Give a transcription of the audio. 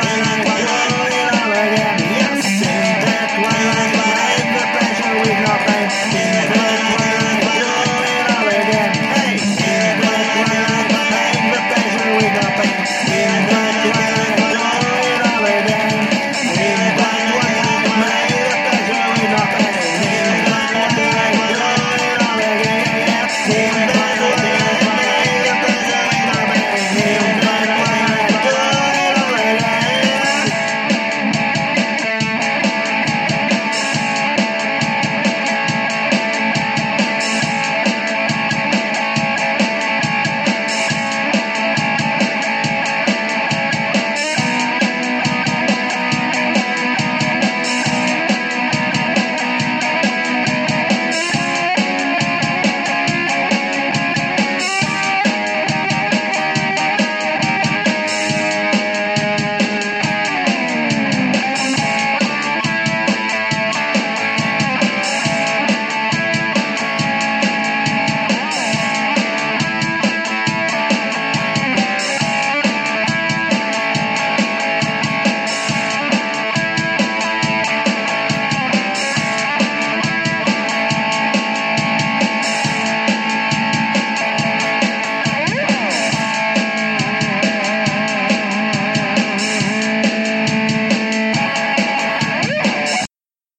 ground.